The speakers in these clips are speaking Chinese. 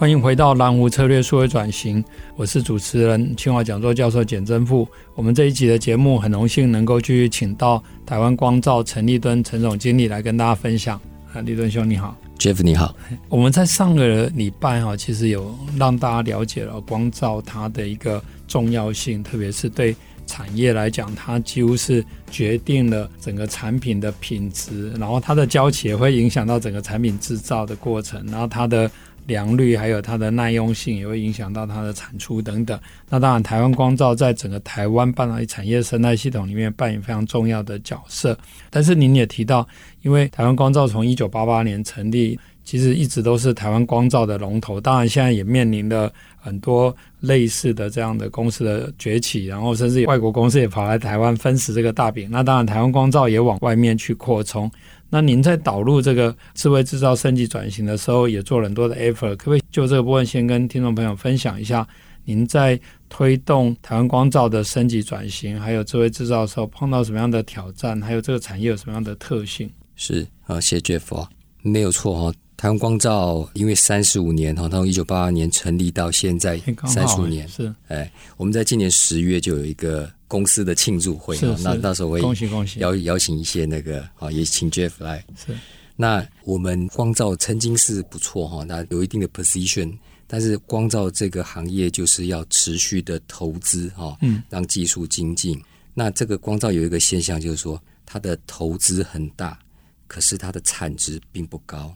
欢迎回到蓝湖策略数位转型，我是主持人清华讲座教授简真富。我们这一集的节目很荣幸能够继续请到台湾光照陈立敦陈总经理来跟大家分享。啊，立敦兄你好，Jeff 你好。我们在上个礼拜哈，其实有让大家了解了光照它的一个重要性，特别是对产业来讲，它几乎是决定了整个产品的品质，然后它的交期也会影响到整个产品制造的过程，然后它的。良率还有它的耐用性也会影响到它的产出等等。那当然，台湾光罩在整个台湾半导体产业生态系统里面扮演非常重要的角色。但是您也提到，因为台湾光罩从一九八八年成立，其实一直都是台湾光罩的龙头。当然，现在也面临了很多类似的这样的公司的崛起，然后甚至外国公司也跑来台湾分食这个大饼。那当然，台湾光罩也往外面去扩充。那您在导入这个智慧制造升级转型的时候，也做了很多的 effort，可不可以就这个部分先跟听众朋友分享一下？您在推动台湾光照的升级转型，还有智慧制造的时候，碰到什么样的挑战？还有这个产业有什么样的特性？是啊，谢谢 Jeff 啊，没有错哈。台湾光照因为三十五年哈，从一九八八年成立到现在三十五年，是哎，我们在今年十月就有一个。公司的庆祝会，那到时候会邀恭喜恭喜邀邀请一些那个啊，也请 Jeff 来。是，那我们光照曾经是不错哈，那有一定的 position，但是光照这个行业就是要持续的投资哈，嗯，让技术精进。那这个光照有一个现象，就是说它的投资很大，可是它的产值并不高哦，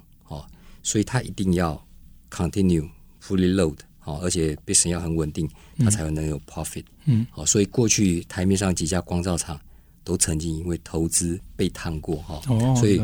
所以它一定要 continue fully load。好，而且 business 要很稳定，它才能有 profit。嗯，好，所以过去台面上几家光照厂都曾经因为投资被烫过哈。哦，所以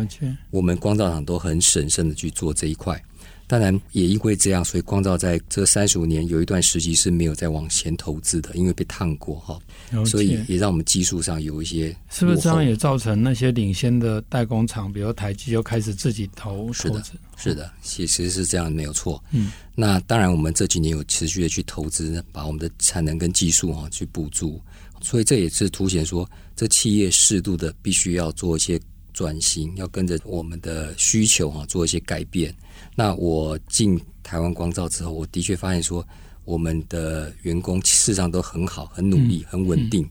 我们光照厂都很审慎的去做这一块。当然，也因为这样，所以光照在这三十五年有一段时期是没有再往前投资的，因为被烫过哈，所以也让我们技术上有一些。是不是这样也造成那些领先的代工厂，比如台积，就开始自己投是的，是的，其实是这样，没有错。嗯，那当然，我们这几年有持续的去投资，把我们的产能跟技术哈去补足，所以这也是凸显说，这企业适度的必须要做一些转型，要跟着我们的需求哈做一些改变。那我进台湾光照之后，我的确发现说，我们的员工事实上都很好，很努力，很稳定。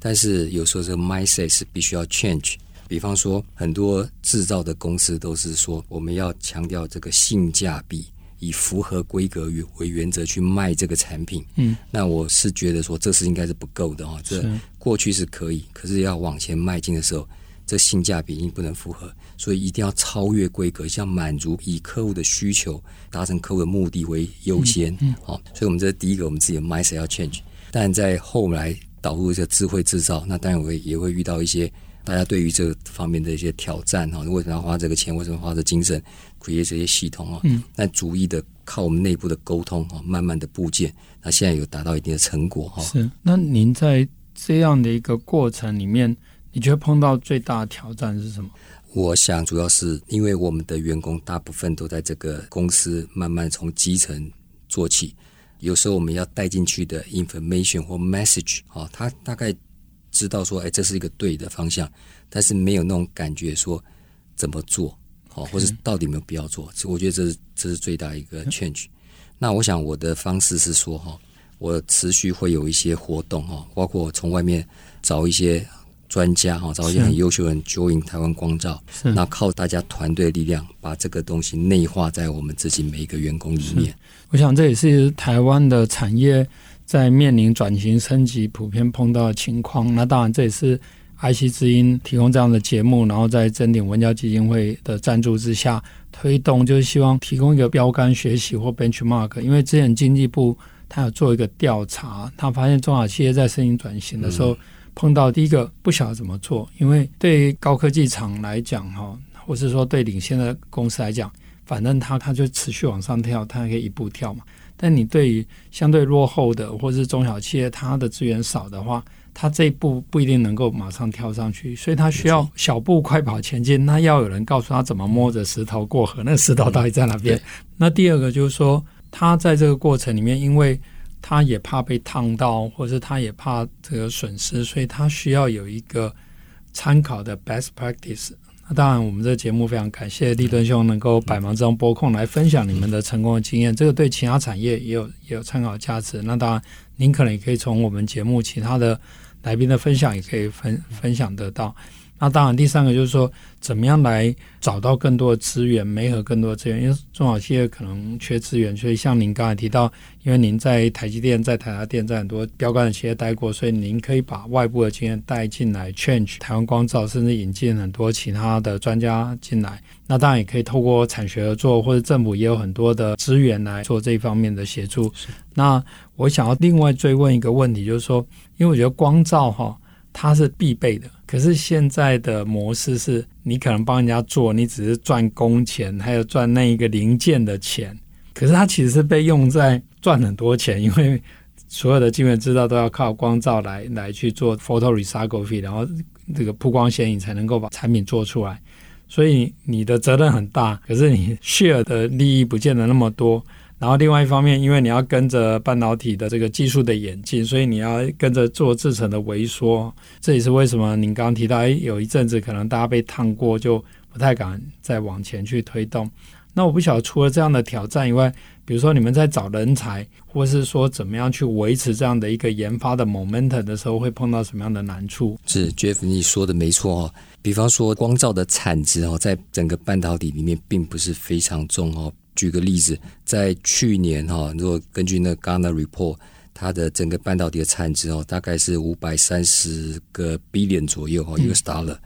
但是有时候这个 mindset 是必须要 change。比方说，很多制造的公司都是说，我们要强调这个性价比，以符合规格为原则去卖这个产品。嗯，那我是觉得说，这是应该是不够的哦。这过去是可以，可是要往前迈进的时候。这性价比一定不能符合，所以一定要超越规格，像满足以客户的需求，达成客户的目的为优先。嗯，好、嗯哦，所以我们这是第一个，我们自己的 mindset 要 change。但在后来导入一个智慧制造，那当然会也会遇到一些大家对于这方面的一些挑战哈。为什么要花这个钱？为什么花这精神 create 这些系统啊？嗯，那逐一的靠我们内部的沟通啊，慢慢的部件，那现在有达到一定的成果哈。是，那您在这样的一个过程里面。你觉得碰到最大的挑战是什么？我想主要是因为我们的员工大部分都在这个公司慢慢从基层做起，有时候我们要带进去的 information 或 message 啊，他大概知道说，哎，这是一个对的方向，但是没有那种感觉说怎么做，好，或者到底有没有必要做。我觉得这是这是最大一个 change。那我想我的方式是说，哈，我持续会有一些活动，哈，包括从外面找一些。专家哈，找一些很优秀的人 join 台湾光照，那靠大家团队力量，把这个东西内化在我们自己每一个员工里面。我想这也是台湾的产业在面临转型升级普遍碰到的情况。那当然这也是 IC 之音提供这样的节目，然后在真鼎文教基金会的赞助之下推动，就是希望提供一个标杆学习或 benchmark。因为之前经济部他有做一个调查，他发现中小企业在申请转型的时候。嗯碰到第一个不晓得怎么做，因为对高科技厂来讲，哈，或是说对领先的公司来讲，反正它它就持续往上跳，它可以一步跳嘛。但你对于相对落后的或是中小企业，它的资源少的话，它这一步不一定能够马上跳上去，所以它需要小步快跑前进。那要有人告诉他怎么摸着石头过河，那石头到底在哪边？嗯、那第二个就是说，他在这个过程里面，因为他也怕被烫到，或是他也怕这个损失，所以他需要有一个参考的 best practice。那当然，我们这节目非常感谢立顿兄能够百忙之中拨空来分享你们的成功的经验，这个对其他产业也有也有参考价值。那当然，您可能也可以从我们节目其他的来宾的分享也可以分分享得到。那当然，第三个就是说，怎么样来找到更多的资源，媒合更多的资源，因为中小企业可能缺资源，所以像您刚才提到，因为您在台积电、在台达电、在很多标杆的企业待过，所以您可以把外部的经验带进来，Change 台湾光照，甚至引进很多其他的专家进来。那当然也可以透过产学合作，或者政府也有很多的资源来做这一方面的协助。那我想要另外追问一个问题，就是说，因为我觉得光照哈，它是必备的。可是现在的模式是，你可能帮人家做，你只是赚工钱，还有赚那一个零件的钱。可是它其实是被用在赚很多钱，因为所有的晶圆制造都要靠光照来来去做 photo lithography，然后这个曝光显影才能够把产品做出来。所以你的责任很大，可是你 share 的利益不见得那么多。然后另外一方面，因为你要跟着半导体的这个技术的演进，所以你要跟着做制程的微缩。这也是为什么您刚刚提到，哎，有一阵子可能大家被烫过，就不太敢再往前去推动。那我不晓得，除了这样的挑战以外，比如说你们在找人才，或是说怎么样去维持这样的一个研发的 momentum 的时候，会碰到什么样的难处？是 Jeff，你说的没错哦。比方说光照的产值哦，在整个半导体里面并不是非常重哦。举个例子，在去年哈，如果根据那 Gartner report，它的整个半导体的产值哦，大概是五百三十个 billion 左右哈，US dollar。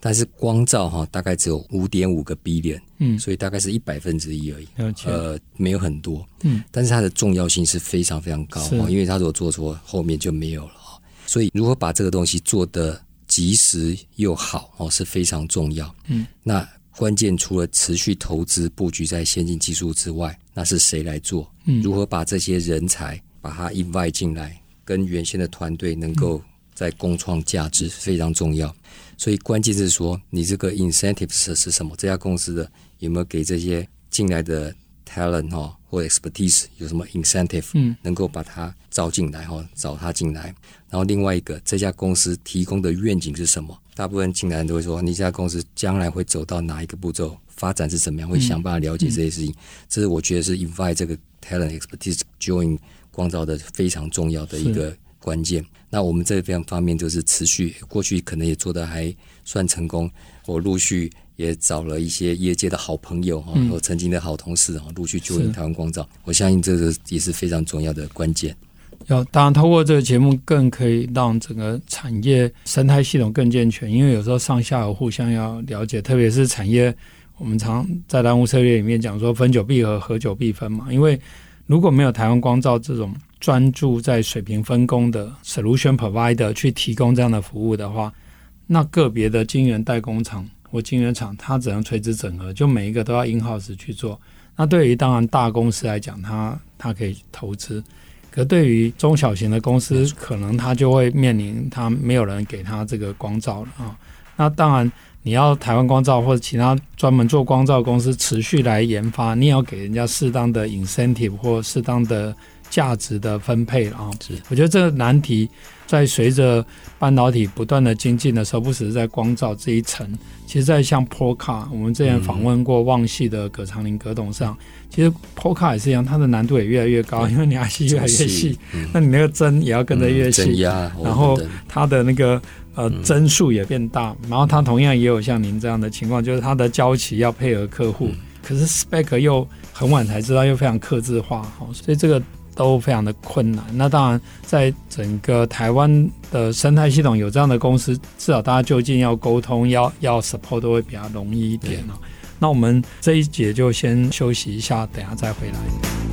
但是光照哈，大概只有五点五个 billion，嗯，所以大概是一百分之一而已，呃，没有很多，嗯，但是它的重要性是非常非常高哈，因为它如果做错，后面就没有了哈。所以如何把这个东西做得及时又好哦，是非常重要，嗯，那。关键除了持续投资布局在先进技术之外，那是谁来做？嗯，如何把这些人才把它 invite 进来，跟原先的团队能够在共创价值非常重要。所以关键是说，你这个 incentives 是什么？这家公司的有没有给这些进来的 talent 哈或 expertise 有什么 incentive？嗯，能够把它招进来哈，找他进来。然后另外一个，这家公司提供的愿景是什么？大部分进来人都会说，你这家公司将来会走到哪一个步骤，发展是怎么样，会想办法了解这些事情。嗯嗯、这是我觉得是 invite 这个 talent expertise join 光照的非常重要的一个关键。那我们这边方面就是持续，过去可能也做的还算成功。我陆续也找了一些业界的好朋友哈，我曾经的好同事哈，陆续 join 台湾光照。我相信这个也是非常重要的关键。要当然，透过这个节目，更可以让整个产业生态系统更健全。因为有时候上下游互相要了解，特别是产业，我们常在蓝湖策略里面讲说，分久必合，合久必分嘛。因为如果没有台湾光照这种专注在水平分工的 solution provider 去提供这样的服务的话，那个别的晶圆代工厂或晶圆厂，它只能垂直整合，就每一个都要 in house 去做。那对于当然大公司来讲，它它可以投资。可对于中小型的公司，可能它就会面临它没有人给它这个光照了啊。那当然，你要台湾光照或者其他专门做光照公司持续来研发，你也要给人家适当的 incentive 或适当的价值的分配啊。是，我觉得这个难题在随着半导体不断的精进的时候，不只是在光照这一层，其实在像 Card，我们之前访问过旺系的葛长林葛董事长。其实 Card 也是一样，它的难度也越来越高，因为你 IC 越来越细，嗯、那你那个针也要跟着越细，嗯、然后它的那个呃针数也变大，然后它同样也有像您这样的情况，就是它的交期要配合客户，嗯、可是 Spec 又很晚才知道，又非常克制化，所以这个都非常的困难。那当然，在整个台湾的生态系统有这样的公司，至少大家就近要沟通，要要 support 都会比较容易一点哦。那我们这一节就先休息一下，等下再回来。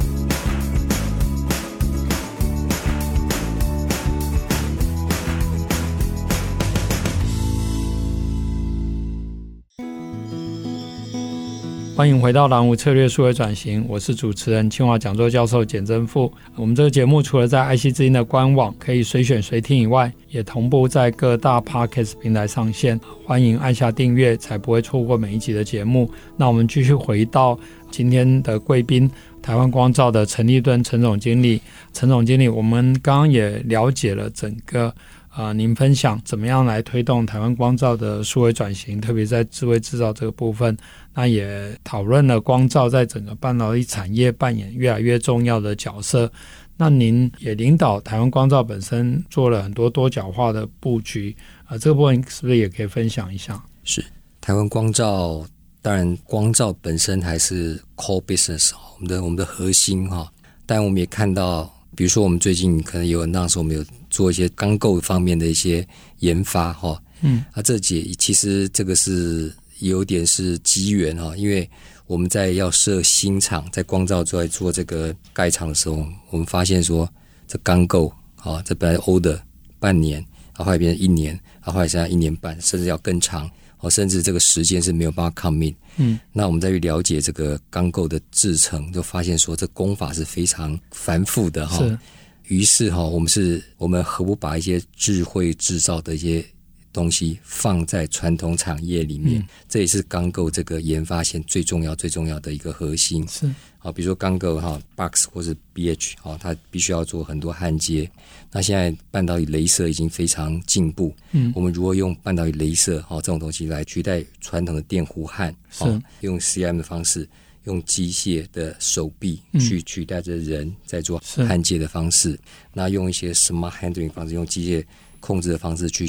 欢迎回到蓝湖策略数位转型，我是主持人清华讲座教授简正富。我们这个节目除了在爱惜之音的官网可以随选随听以外，也同步在各大 Podcast 平台上线。欢迎按下订阅，才不会错过每一集的节目。那我们继续回到今天的贵宾，台湾光照的陈立敦陈总经理。陈总经理，我们刚刚也了解了整个。啊、您分享怎么样来推动台湾光照的数位转型，特别在智慧制造这个部分，那也讨论了光照在整个半导体产业扮演越来越重要的角色。那您也领导台湾光照本身做了很多多角化的布局啊、这个部分是不是也可以分享一下？是台湾光照，当然光照本身还是 core business，我们的我们的核心哈，但我们也看到。比如说，我们最近可能有那时候我们有做一些钢构方面的一些研发，哈，嗯，啊，这节其实这个是有点是机缘哈，因为我们在要设新厂，在光照在做这个盖厂的时候，我们发现说这钢构啊，这本来 order 半年，然后后来变成一年，然后后来现在一年半，甚至要更长。哦，甚至这个时间是没有办法 commit。嗯，那我们再去了解这个钢构的制成，就发现说这工法是非常繁复的哈。是。于是哈，我们是，我们何不把一些智慧制造的一些东西放在传统产业里面？嗯，这也是钢构这个研发线最重要、最重要的一个核心。是。好，比如说钢构哈，box 或是 BH，好，它必须要做很多焊接。那现在半导体镭射已经非常进步，嗯，我们如何用半导体镭射，哈，这种东西来取代传统的电弧焊，是用 CM 的方式，用机械的手臂去取代着人在做焊接的方式，那用一些 smart handling 方式，用机械控制的方式去。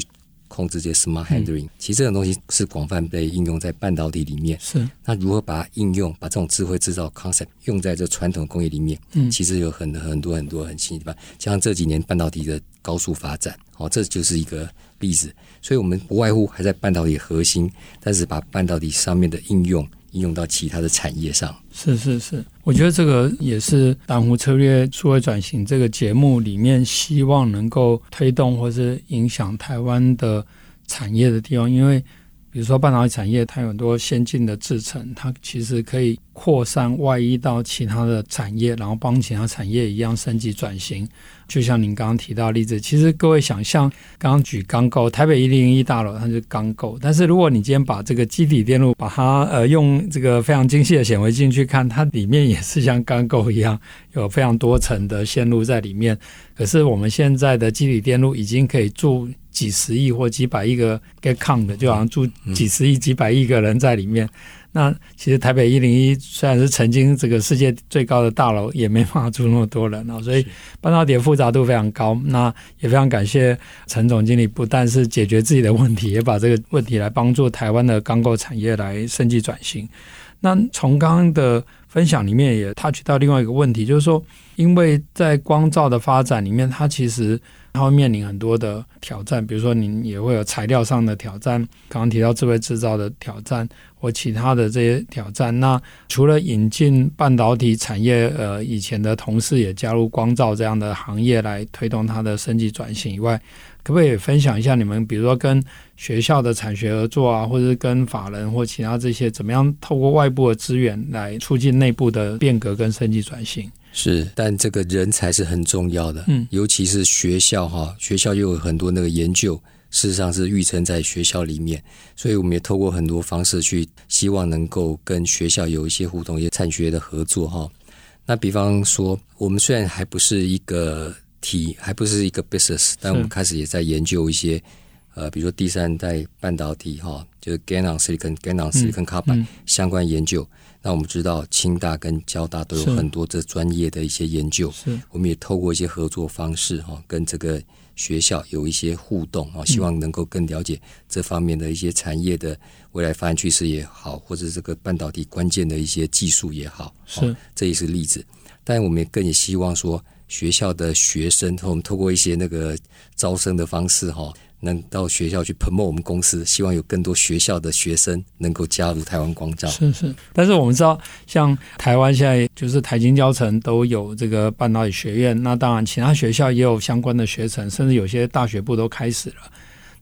控制这些 smart handling，、嗯、其实这种东西是广泛被应用在半导体里面。是，那如何把它应用，把这种智慧制造 concept 用在这传统工业里面？嗯，其实有很很多很多很新的地方。像这几年半导体的高速发展，哦，这就是一个例子。所以，我们不外乎还在半导体核心，但是把半导体上面的应用应用到其他的产业上。是是是，我觉得这个也是蓝湖策略数位转型这个节目里面希望能够推动或是影响台湾的产业的地方，因为比如说半导体产业，它有很多先进的制程，它其实可以扩散外溢到其他的产业，然后帮其他产业一样升级转型。就像您刚刚提到的例子，其实各位想象，刚刚举钢构，台北一零一大楼它是钢构，但是如果你今天把这个基底电路，把它呃用这个非常精细的显微镜去看，它里面也是像钢构一样，有非常多层的线路在里面。可是我们现在的基底电路已经可以住几十亿或几百亿个 get count 的，就好像住几十亿、几百亿个人在里面。那其实台北一零一虽然是曾经这个世界最高的大楼，也没办法住那么多人啊，所以半导体的复杂度非常高。那也非常感谢陈总经理，不但是解决自己的问题，也把这个问题来帮助台湾的钢构产业来升级转型。那从刚刚的分享里面也 touch 到另外一个问题，就是说，因为在光照的发展里面，它其实它会面临很多的挑战，比如说您也会有材料上的挑战，刚刚提到智慧制造的挑战。或其他的这些挑战，那除了引进半导体产业，呃，以前的同事也加入光照这样的行业来推动它的升级转型以外，可不可以分享一下你们，比如说跟学校的产学合作啊，或者是跟法人或其他这些，怎么样透过外部的资源来促进内部的变革跟升级转型？是，但这个人才是很重要的，嗯，尤其是学校哈，学校又有很多那个研究。事实上是育成在学校里面，所以我们也透过很多方式去希望能够跟学校有一些互动、一些产学的合作哈。那比方说，我们虽然还不是一个体，还不是一个 business，但我们开始也在研究一些呃，比如说第三代半导体哈，就是 GaN on Silicon、GaN on Silicon Carbide 相关研究。那我们知道清大跟交大都有很多这专业的一些研究，是我们也透过一些合作方式哈，跟这个。学校有一些互动啊，希望能够更了解这方面的一些产业的未来发展趋势也好，或者这个半导体关键的一些技术也好，是这也是例子。但我们也更也希望说，学校的学生，我们透过一些那个招生的方式哈。能到学校去 promote 我们公司，希望有更多学校的学生能够加入台湾光照。是是，但是我们知道，像台湾现在就是台金教城都有这个半导体学院，那当然其他学校也有相关的学程，甚至有些大学部都开始了。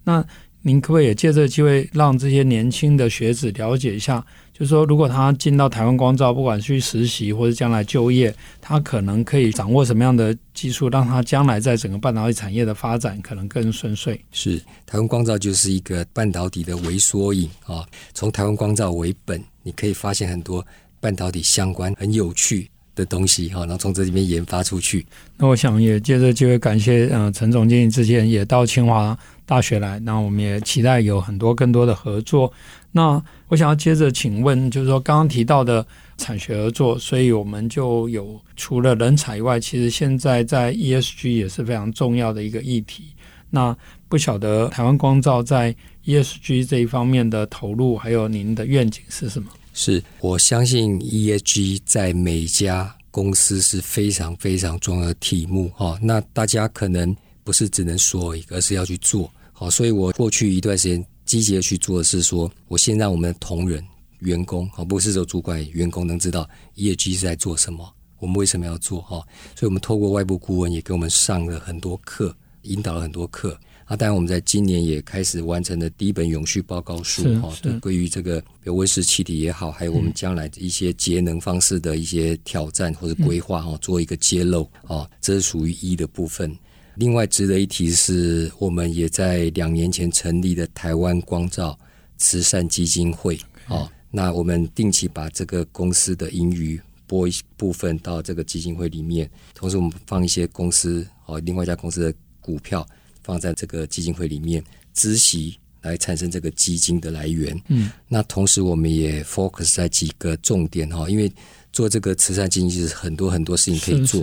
那您可不可以也借这个机会，让这些年轻的学子了解一下？就是说，如果他进到台湾光照，不管去实习或者将来就业，他可能可以掌握什么样的技术，让他将来在整个半导体产业的发展可能更顺遂。是台湾光照就是一个半导体的微缩影啊，从台湾光照为本，你可以发现很多半导体相关很有趣的东西哈，然后从这里面研发出去。那我想也借这机会感谢嗯陈总经理之前也到清华大学来，那我们也期待有很多更多的合作。那我想要接着请问，就是说刚刚提到的产学合作，所以我们就有除了人才以外，其实现在在 ESG 也是非常重要的一个议题。那不晓得台湾光照在 ESG 这一方面的投入，还有您的愿景是什么？是我相信 ESG 在每家公司是非常非常重要的题目哈。那大家可能不是只能说一个，而是要去做好。所以我过去一段时间。积极的去做的是说，我先让我们的同仁、员工，好，不是说主管、员工能知道 ESG 是在做什么，我们为什么要做哈？所以，我们透过外部顾问也给我们上了很多课，引导了很多课。啊，当然，我们在今年也开始完成了第一本永续报告书，哈，对，关于这个比如温室气体也好，还有我们将来一些节能方式的一些挑战或者规划，哈，做一个揭露，啊，这是属于一的部分。另外值得一提是，我们也在两年前成立的台湾光照慈善基金会。哦，那我们定期把这个公司的盈余拨一部分到这个基金会里面，同时我们放一些公司哦，另外一家公司的股票放在这个基金会里面，孳息来产生这个基金的来源。嗯，那同时我们也 focus 在几个重点哈，因为。做这个慈善基金其实很多很多事情可以做，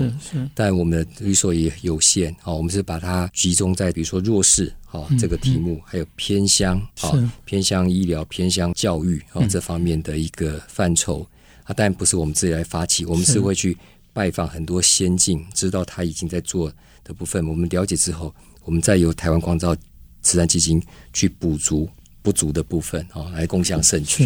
但我们的预算也有限。啊，我们是把它集中在比如说弱势，好这个题目，嗯嗯、还有偏乡，哈偏乡医疗、偏乡教育，好这方面的一个范畴。啊，当然不是我们自己来发起，我们是会去拜访很多先进，知道他已经在做的部分，我们了解之后，我们再由台湾光照慈善基金去补足。不足的部分，啊，来共享盛举。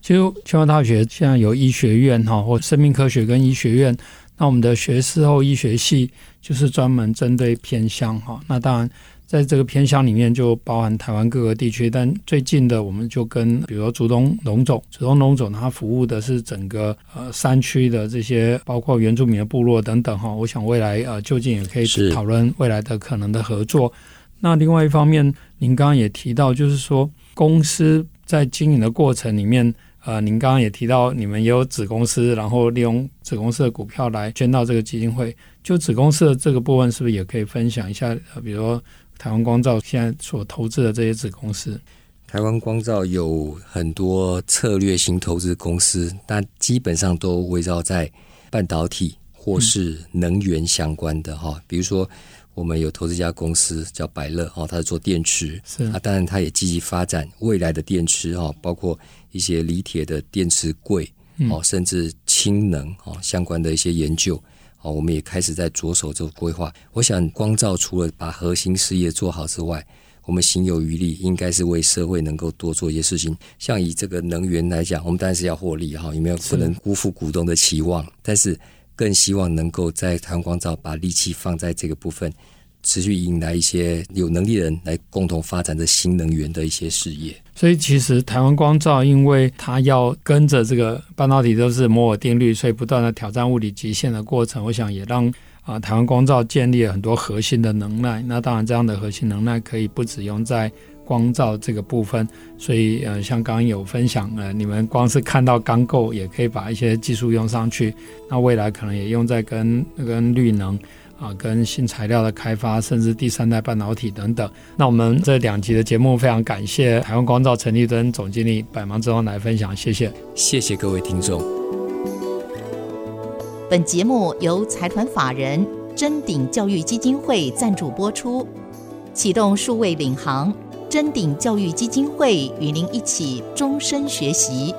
其实清华大学现在有医学院，哈，或生命科学跟医学院。那我们的学士后医学系就是专门针对偏乡，哈。那当然，在这个偏乡里面就包含台湾各个地区，但最近的我们就跟，比如说竹东龙总，竹东龙总，它服务的是整个呃山区的这些，包括原住民的部落等等，哈。我想未来呃，就近也可以讨论未来的可能的合作。那另外一方面，您刚刚也提到，就是说。公司在经营的过程里面，呃，您刚刚也提到，你们也有子公司，然后利用子公司的股票来捐到这个基金会。就子公司的这个部分，是不是也可以分享一下？呃，比如说台湾光照现在所投资的这些子公司。台湾光照有很多策略型投资公司，但基本上都围绕在半导体或是能源相关的哈，嗯、比如说。我们有投资一家公司叫百乐哦，它是做电池，是啊，当然它也积极发展未来的电池哈，包括一些锂铁的电池柜哦，甚至氢能哦相关的一些研究哦，我们也开始在着手做规划。我想光照除了把核心事业做好之外，我们行有余力，应该是为社会能够多做一些事情。像以这个能源来讲，我们当然是要获利哈，有没有不能辜负股东的期望？但是。更希望能够在台湾光照把力气放在这个部分，持续引来一些有能力的人来共同发展这新能源的一些事业。所以，其实台湾光照，因为它要跟着这个半导体都是摩尔定律，所以不断的挑战物理极限的过程，我想也让啊台湾光照建立了很多核心的能耐。那当然，这样的核心能耐可以不只用在光照这个部分，所以呃，像刚刚有分享呃，你们光是看到钢构，也可以把一些技术用上去。那未来可能也用在跟跟绿能啊，跟新材料的开发，甚至第三代半导体等等。那我们这两集的节目非常感谢台湾光照陈立敦总经理百忙之中来分享，谢谢，谢谢各位听众。本节目由财团法人臻鼎教育基金会赞助播出，启动数位领航。臻鼎教育基金会与您一起终身学习。